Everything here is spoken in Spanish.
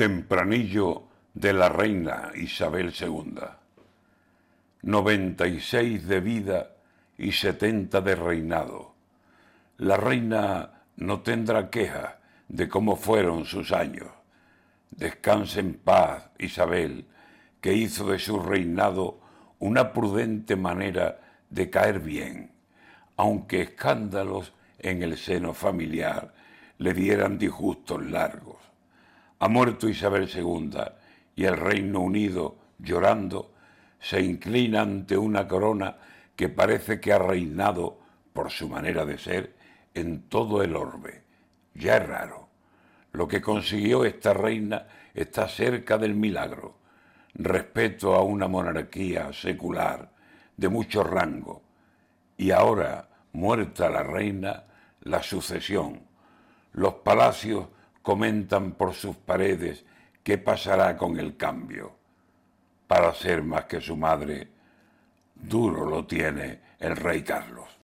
Tempranillo de la reina Isabel II. 96 de vida y 70 de reinado. La reina no tendrá queja de cómo fueron sus años. Descanse en paz, Isabel, que hizo de su reinado una prudente manera de caer bien, aunque escándalos en el seno familiar le dieran disgustos largos. Ha muerto Isabel II y el Reino Unido, llorando, se inclina ante una corona que parece que ha reinado, por su manera de ser, en todo el orbe. Ya es raro. Lo que consiguió esta reina está cerca del milagro. Respeto a una monarquía secular de mucho rango. Y ahora, muerta la reina, la sucesión. Los palacios comentan por sus paredes qué pasará con el cambio. Para ser más que su madre, duro lo tiene el rey Carlos.